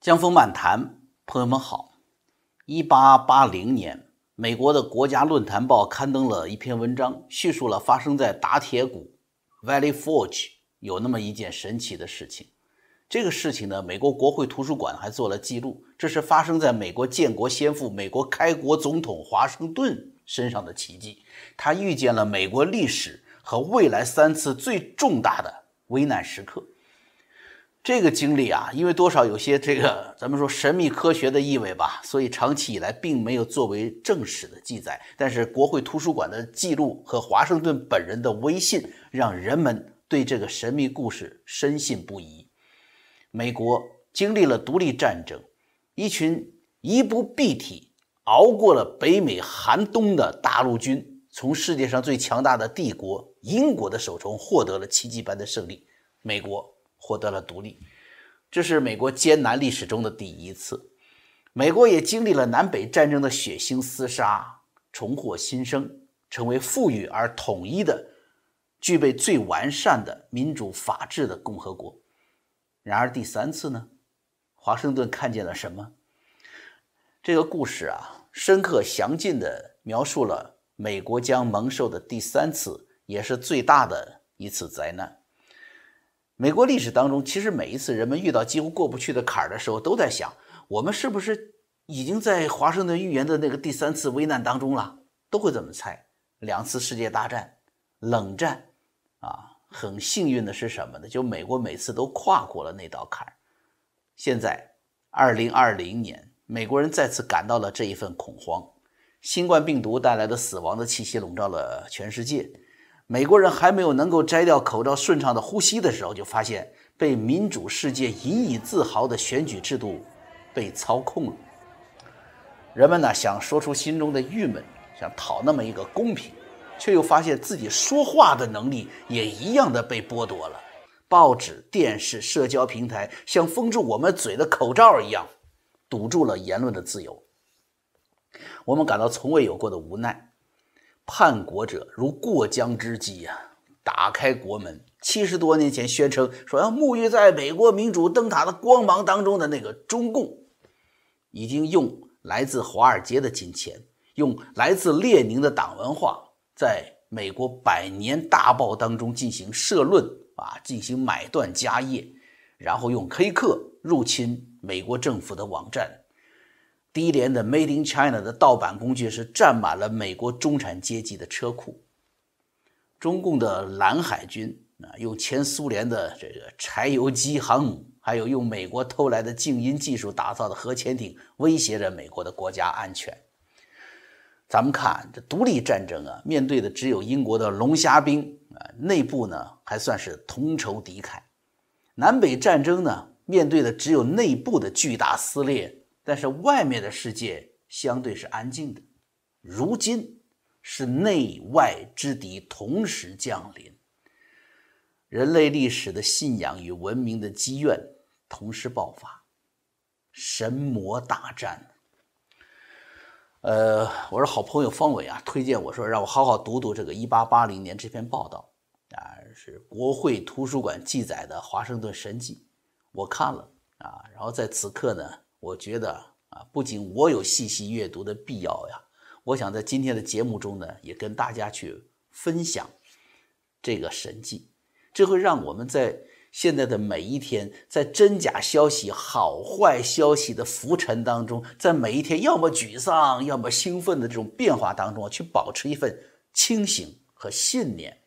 江峰漫谈，朋友们好。一八八零年，美国的国家论坛报刊登了一篇文章，叙述了发生在打铁谷 （Valley Forge） 有那么一件神奇的事情。这个事情呢，美国国会图书馆还做了记录。这是发生在美国建国先父、美国开国总统华盛顿身上的奇迹。他遇见了美国历史和未来三次最重大的危难时刻。这个经历啊，因为多少有些这个 咱们说神秘科学的意味吧，所以长期以来并没有作为正史的记载。但是国会图书馆的记录和华盛顿本人的微信，让人们对这个神秘故事深信不疑。美国经历了独立战争，一群衣不蔽体、熬过了北美寒冬的大陆军，从世界上最强大的帝国英国的手中获得了奇迹般的胜利。美国。获得了独立，这是美国艰难历史中的第一次。美国也经历了南北战争的血腥厮杀，重获新生，成为富裕而统一的、具备最完善的民主法治的共和国。然而第三次呢？华盛顿看见了什么？这个故事啊，深刻详尽地描述了美国将蒙受的第三次，也是最大的一次灾难。美国历史当中，其实每一次人们遇到几乎过不去的坎儿的时候，都在想：我们是不是已经在华盛顿预言的那个第三次危难当中了？都会这么猜。两次世界大战、冷战，啊，很幸运的是什么呢？就美国每次都跨过了那道坎儿。现在，二零二零年，美国人再次感到了这一份恐慌。新冠病毒带来的死亡的气息笼罩了全世界。美国人还没有能够摘掉口罩、顺畅的呼吸的时候，就发现被民主世界引以自豪的选举制度被操控了。人们呢想说出心中的郁闷，想讨那么一个公平，却又发现自己说话的能力也一样的被剥夺了。报纸、电视、社交平台像封住我们嘴的口罩一样，堵住了言论的自由。我们感到从未有过的无奈。叛国者如过江之鲫呀！打开国门，七十多年前宣称说要沐浴在美国民主灯塔的光芒当中的那个中共，已经用来自华尔街的金钱，用来自列宁的党文化，在美国百年大报当中进行社论啊，进行买断家业，然后用黑客入侵美国政府的网站。低廉的 Made in China 的盗版工具是占满了美国中产阶级的车库。中共的蓝海军啊，用前苏联的这个柴油机航母，还有用美国偷来的静音技术打造的核潜艇，威胁着美国的国家安全。咱们看这独立战争啊，面对的只有英国的龙虾兵啊，内部呢还算是同仇敌忾；南北战争呢，面对的只有内部的巨大撕裂。但是外面的世界相对是安静的，如今是内外之敌同时降临，人类历史的信仰与文明的积怨同时爆发，神魔大战。呃，我说好朋友方伟啊，推荐我说让我好好读读这个一八八零年这篇报道啊，是国会图书馆记载的华盛顿神迹，我看了啊，然后在此刻呢。我觉得啊，不仅我有细细阅读的必要呀，我想在今天的节目中呢，也跟大家去分享这个神迹，这会让我们在现在的每一天，在真假消息、好坏消息的浮沉当中，在每一天要么沮丧，要么兴奋的这种变化当中，去保持一份清醒和信念，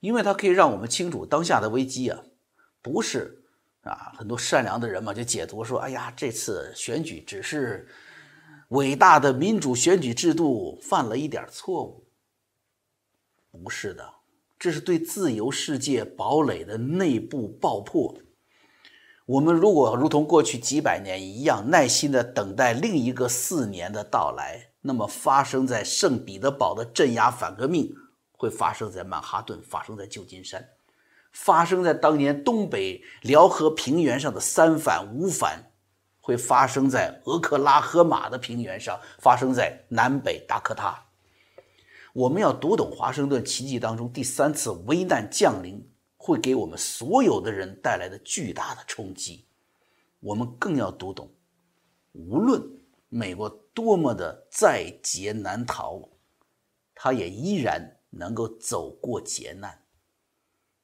因为它可以让我们清楚当下的危机啊，不是。啊，很多善良的人嘛，就解读说：“哎呀，这次选举只是伟大的民主选举制度犯了一点错误。”不是的，这是对自由世界堡垒的内部爆破。我们如果如同过去几百年一样，耐心的等待另一个四年的到来，那么发生在圣彼得堡的镇压反革命，会发生在曼哈顿，发生在旧金山。发生在当年东北辽河平原上的三反五反，会发生在俄克拉荷马的平原上，发生在南北达科他。我们要读懂华盛顿奇迹当中第三次危难降临，会给我们所有的人带来的巨大的冲击。我们更要读懂，无论美国多么的在劫难逃，他也依然能够走过劫难，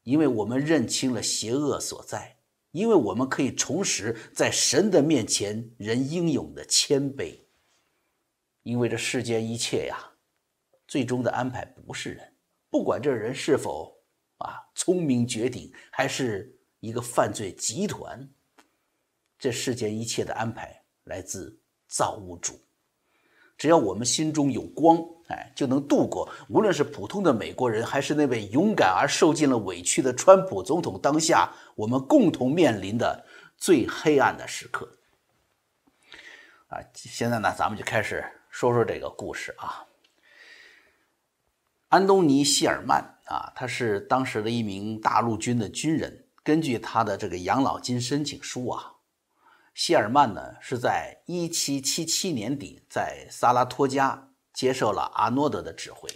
因为我们认清了邪恶所在，因为我们可以重拾在神的面前人应有的谦卑，因为这世间一切呀，最终的安排不是人，不管这人是否啊聪明绝顶，还是一个犯罪集团。这世间一切的安排来自造物主，只要我们心中有光，哎，就能度过。无论是普通的美国人，还是那位勇敢而受尽了委屈的川普总统，当下我们共同面临的最黑暗的时刻。啊，现在呢，咱们就开始说说这个故事啊。安东尼·希尔曼啊，他是当时的一名大陆军的军人，根据他的这个养老金申请书啊。希尔曼呢，是在1777年底在萨拉托加接受了阿诺德的指挥，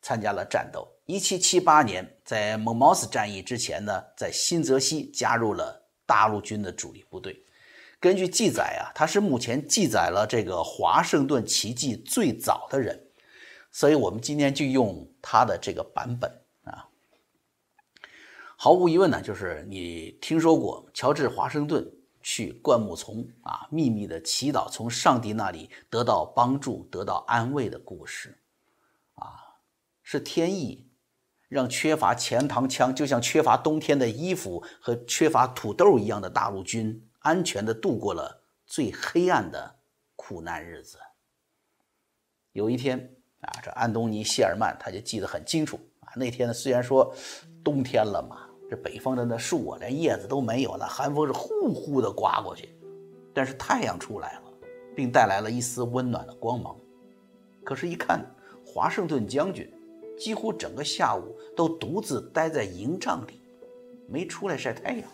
参加了战斗。1778年，在蒙茅斯战役之前呢，在新泽西加入了大陆军的主力部队。根据记载啊，他是目前记载了这个华盛顿奇迹最早的人，所以我们今天就用他的这个版本啊。毫无疑问呢，就是你听说过乔治华盛顿。去灌木丛啊，秘密的祈祷，从上帝那里得到帮助，得到安慰的故事，啊，是天意，让缺乏钱塘枪，就像缺乏冬天的衣服和缺乏土豆一样的大陆军，安全的度过了最黑暗的苦难日子。有一天啊，这安东尼·谢尔曼他就记得很清楚啊，那天，虽然说冬天了嘛。这北方的那树啊，连叶子都没有了，寒风是呼呼的刮过去，但是太阳出来了，并带来了一丝温暖的光芒。可是，一看华盛顿将军，几乎整个下午都独自待在营帐里，没出来晒太阳。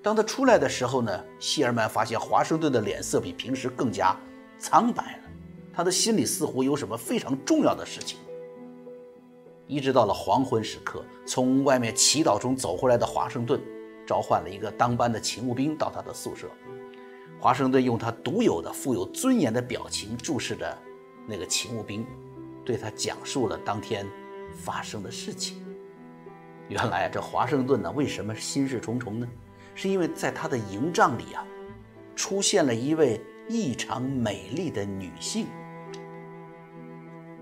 当他出来的时候呢，希尔曼发现华盛顿的脸色比平时更加苍白了，他的心里似乎有什么非常重要的事情。一直到了黄昏时刻，从外面祈祷中走回来的华盛顿，召唤了一个当班的勤务兵到他的宿舍。华盛顿用他独有的、富有尊严的表情注视着那个勤务兵，对他讲述了当天发生的事情。原来这华盛顿呢，为什么心事重重呢？是因为在他的营帐里啊，出现了一位异常美丽的女性。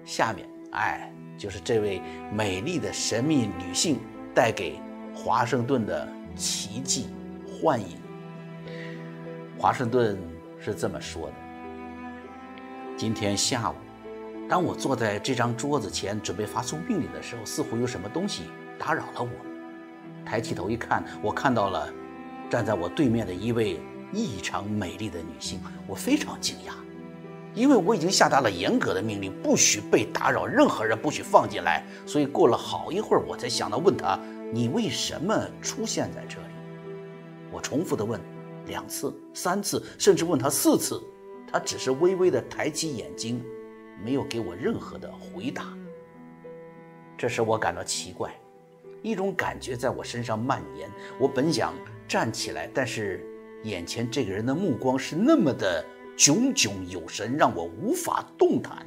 下面，哎。就是这位美丽的神秘女性带给华盛顿的奇迹幻影。华盛顿是这么说的：“今天下午，当我坐在这张桌子前准备发送命令的时候，似乎有什么东西打扰了我。抬起头一看，我看到了站在我对面的一位异常美丽的女性，我非常惊讶。”因为我已经下达了严格的命令，不许被打扰，任何人不许放进来。所以过了好一会儿，我才想到问他：“你为什么出现在这里？”我重复的问两次、三次，甚至问他四次，他只是微微的抬起眼睛，没有给我任何的回答。这使我感到奇怪，一种感觉在我身上蔓延。我本想站起来，但是眼前这个人的目光是那么的……炯炯有神，让我无法动弹。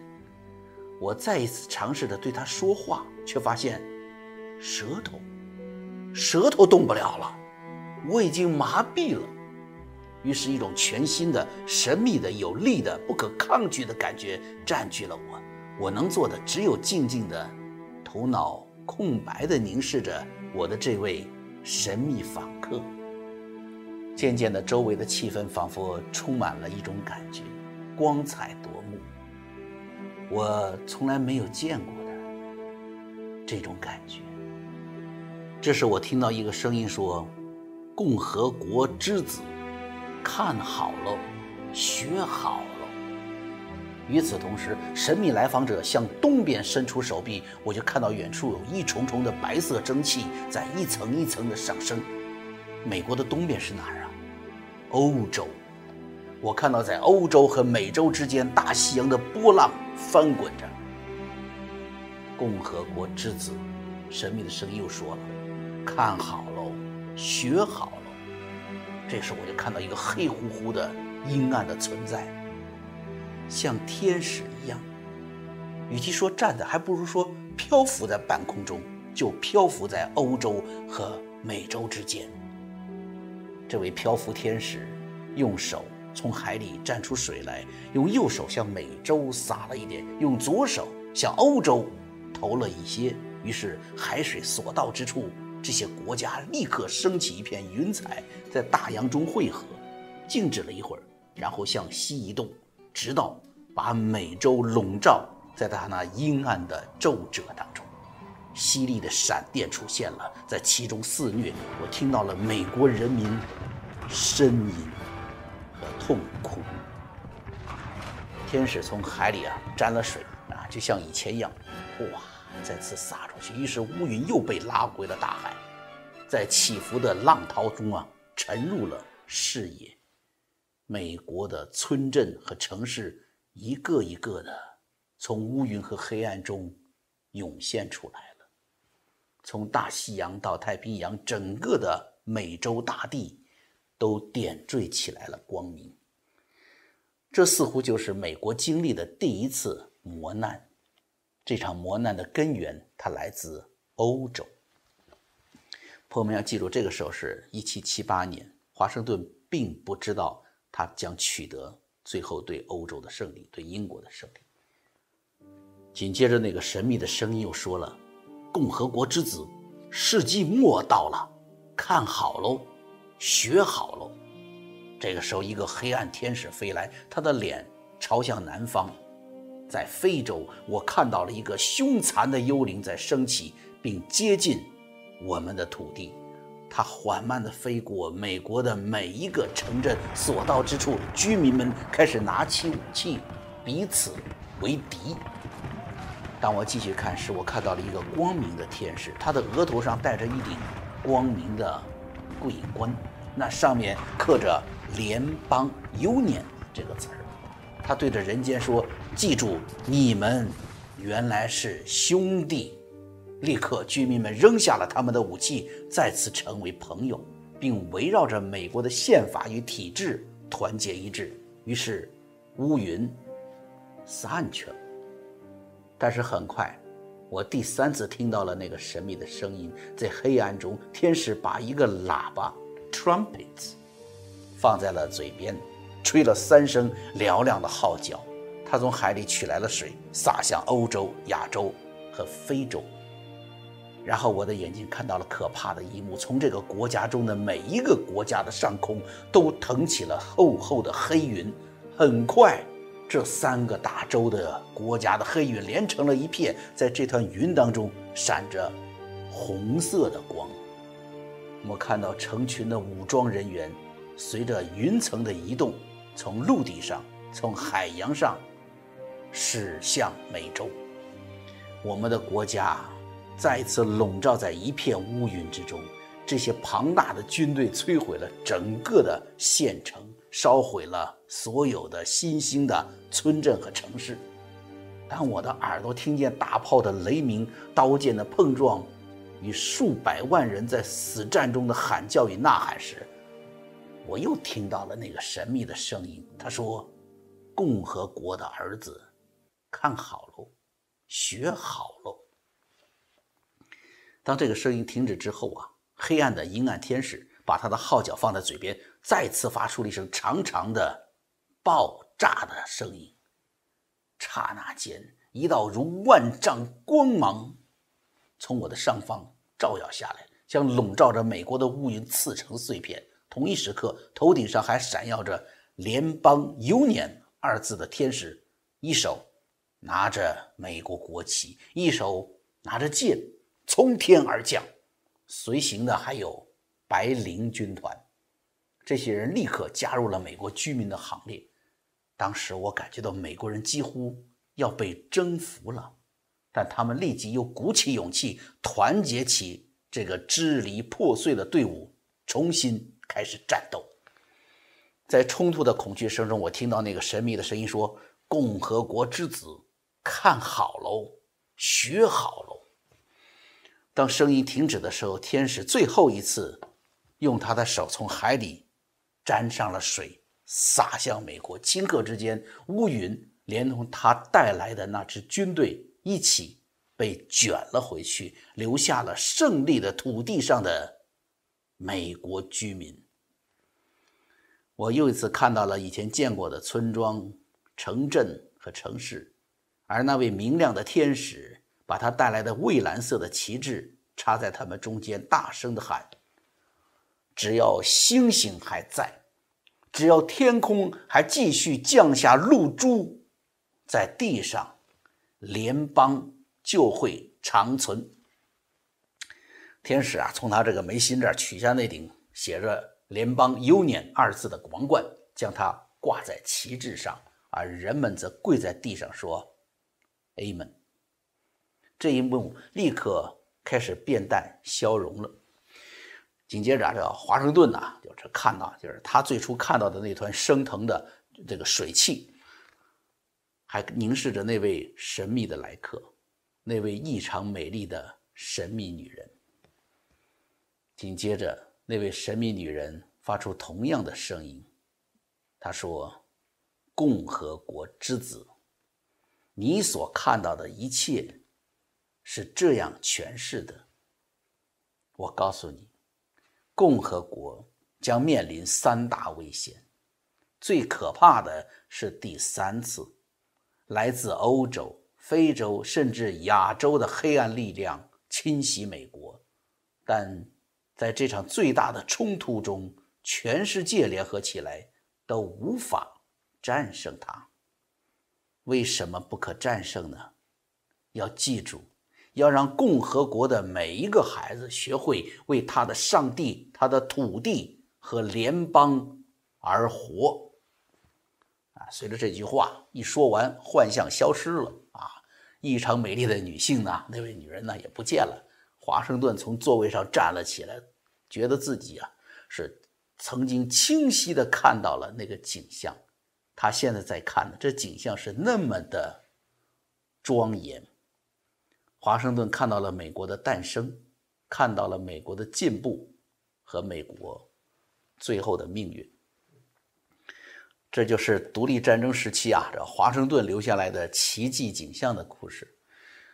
我再一次尝试着对他说话，却发现舌头，舌头动不了了。我已经麻痹了。于是，一种全新的、神秘的、有力的、不可抗拒的感觉占据了我。我能做的只有静静的、头脑空白的凝视着我的这位神秘访客。渐渐的，周围的气氛仿佛充满了一种感觉，光彩夺目。我从来没有见过的这种感觉。这时，我听到一个声音说：“共和国之子，看好喽，学好喽。”与此同时，神秘来访者向东边伸出手臂，我就看到远处有一重重的白色蒸汽在一层一层的上升。美国的东边是哪儿啊？欧洲，我看到在欧洲和美洲之间大西洋的波浪翻滚着。共和国之子，神秘的声音又说了：“看好喽，学好喽。”这时我就看到一个黑乎乎的阴暗的存在，像天使一样。与其说站在，还不如说漂浮在半空中，就漂浮在欧洲和美洲之间。这位漂浮天使用手从海里蘸出水来，用右手向美洲撒了一点，用左手向欧洲投了一些。于是海水所到之处，这些国家立刻升起一片云彩，在大洋中汇合，静止了一会儿，然后向西移动，直到把美洲笼罩在他那阴暗的皱褶当中。犀利的闪电出现了，在其中肆虐。我听到了美国人民呻吟和痛苦。天使从海里啊沾了水啊，就像以前一样，哇，再次洒出去。于是乌云又被拉回了大海，在起伏的浪涛中啊沉入了视野。美国的村镇和城市一个一个的从乌云和黑暗中涌现出来。从大西洋到太平洋，整个的美洲大地都点缀起来了光明。这似乎就是美国经历的第一次磨难。这场磨难的根源，它来自欧洲。朋友们要记住，这个时候是一七七八年，华盛顿并不知道他将取得最后对欧洲的胜利，对英国的胜利。紧接着，那个神秘的声音又说了。共和国之子，世纪末到了，看好喽，学好喽。这个时候，一个黑暗天使飞来，他的脸朝向南方，在非洲，我看到了一个凶残的幽灵在升起，并接近我们的土地。它缓慢地飞过美国的每一个城镇，所到之处，居民们开始拿起武器，彼此为敌。当我继续看时，我看到了一个光明的天使，他的额头上戴着一顶光明的桂冠，那上面刻着“联邦 ”（Union） 这个词儿。他对着人间说：“记住，你们原来是兄弟。”立刻，居民们扔下了他们的武器，再次成为朋友，并围绕着美国的宪法与体制团结一致。于是，乌云散去了。但是很快，我第三次听到了那个神秘的声音，在黑暗中，天使把一个喇叭 （trumpets） 放在了嘴边，吹了三声嘹亮的号角。他从海里取来了水，洒向欧洲、亚洲和非洲。然后我的眼睛看到了可怕的一幕：从这个国家中的每一个国家的上空都腾起了厚厚的黑云。很快。这三个大洲的国家的黑云连成了一片，在这团云当中闪着红色的光。我们看到成群的武装人员随着云层的移动，从陆地上、从海洋上驶向美洲。我们的国家再次笼罩在一片乌云之中。这些庞大的军队摧毁了整个的县城。烧毁了所有的新兴的村镇和城市。当我的耳朵听见大炮的雷鸣、刀剑的碰撞，与数百万人在死战中的喊叫与呐喊时，我又听到了那个神秘的声音。他说：“共和国的儿子，看好喽，学好喽。”当这个声音停止之后啊，黑暗的阴暗天使把他的号角放在嘴边。再次发出了一声长长的爆炸的声音，刹那间，一道如万丈光芒从我的上方照耀下来，将笼罩着美国的乌云刺成碎片。同一时刻，头顶上还闪耀着“联邦 ”（Union） 二字的天使，一手拿着美国国旗，一手拿着剑，从天而降。随行的还有白灵军团。这些人立刻加入了美国居民的行列。当时我感觉到美国人几乎要被征服了，但他们立即又鼓起勇气，团结起这个支离破碎的队伍，重新开始战斗。在冲突的恐惧声中，我听到那个神秘的声音说：“共和国之子，看好喽，学好喽。”当声音停止的时候，天使最后一次用他的手从海里。沾上了水，洒向美国。顷刻之间，乌云连同他带来的那支军队一起被卷了回去，留下了胜利的土地上的美国居民。我又一次看到了以前见过的村庄、城镇和城市，而那位明亮的天使把他带来的蔚蓝色的旗帜插在他们中间，大声地喊。只要星星还在，只要天空还继续降下露珠，在地上，联邦就会长存。天使啊，从他这个眉心这儿取下那顶写着“联邦 Union” 二字的王冠，将它挂在旗帜上，而人们则跪在地上说：“Amen。”这一幕立刻开始变淡消融了。紧接着，这华盛顿呐，就是看到，就是他最初看到的那团升腾的这个水汽，还凝视着那位神秘的来客，那位异常美丽的神秘女人。紧接着，那位神秘女人发出同样的声音，她说：“共和国之子，你所看到的一切是这样诠释的。我告诉你。”共和国将面临三大危险，最可怕的是第三次，来自欧洲、非洲甚至亚洲的黑暗力量侵袭美国。但在这场最大的冲突中，全世界联合起来都无法战胜它。为什么不可战胜呢？要记住。要让共和国的每一个孩子学会为他的上帝、他的土地和联邦而活。啊，随着这句话一说完，幻象消失了啊！异常美丽的女性呢，那位女人呢也不见了。华盛顿从座位上站了起来，觉得自己啊是曾经清晰的看到了那个景象。他现在在看的这景象是那么的庄严。华盛顿看到了美国的诞生，看到了美国的进步和美国最后的命运。这就是独立战争时期啊，这华盛顿留下来的奇迹景象的故事。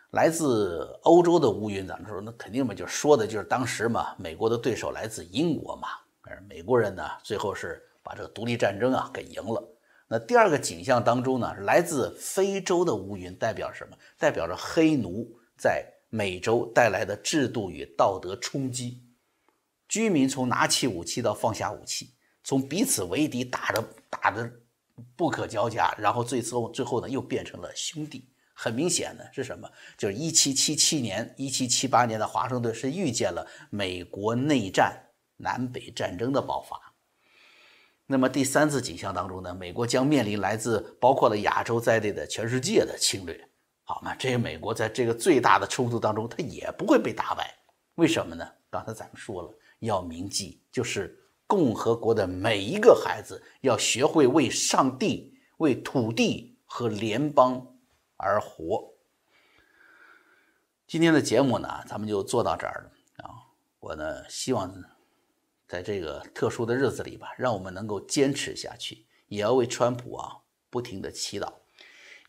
来自欧洲的乌云，咱们说那肯定嘛，就说的就是当时嘛，美国的对手来自英国嘛，而美国人呢，最后是把这个独立战争啊给赢了。那第二个景象当中呢，来自非洲的乌云代表什么？代表着黑奴。在美洲带来的制度与道德冲击，居民从拿起武器到放下武器，从彼此为敌打着打的不可交加，然后最后最后呢又变成了兄弟。很明显的是什么？就是一七七七年、一七七八年的华盛顿是预见了美国内战、南北战争的爆发。那么第三次景象当中呢，美国将面临来自包括了亚洲在内的全世界的侵略。好嘛，这个美国在这个最大的冲突当中，它也不会被打败，为什么呢？刚才咱们说了，要铭记，就是共和国的每一个孩子要学会为上帝、为土地和联邦而活。今天的节目呢，咱们就做到这儿了啊！我呢，希望在这个特殊的日子里吧，让我们能够坚持下去，也要为川普啊不停的祈祷。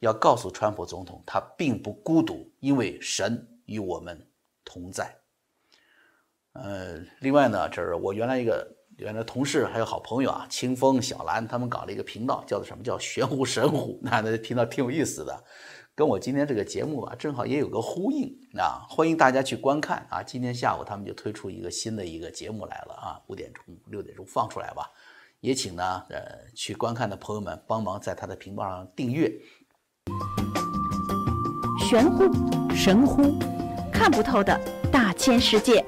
要告诉川普总统，他并不孤独，因为神与我们同在。呃，另外呢，这是我原来一个原来同事，还有好朋友啊，清风、小兰他们搞了一个频道，叫做什么叫玄乎神乎，那那频道挺有意思的，跟我今天这个节目啊，正好也有个呼应啊，欢迎大家去观看啊。今天下午他们就推出一个新的一个节目来了啊，五点钟、六点钟放出来吧，也请呢呃去观看的朋友们帮忙在他的频道上订阅。玄乎，神乎，看不透的大千世界。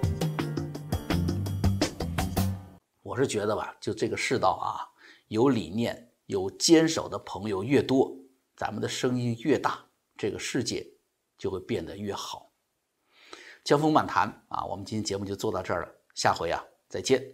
我是觉得吧，就这个世道啊，有理念、有坚守的朋友越多，咱们的声音越大，这个世界就会变得越好。江峰漫谈啊，我们今天节目就做到这儿了，下回啊再见。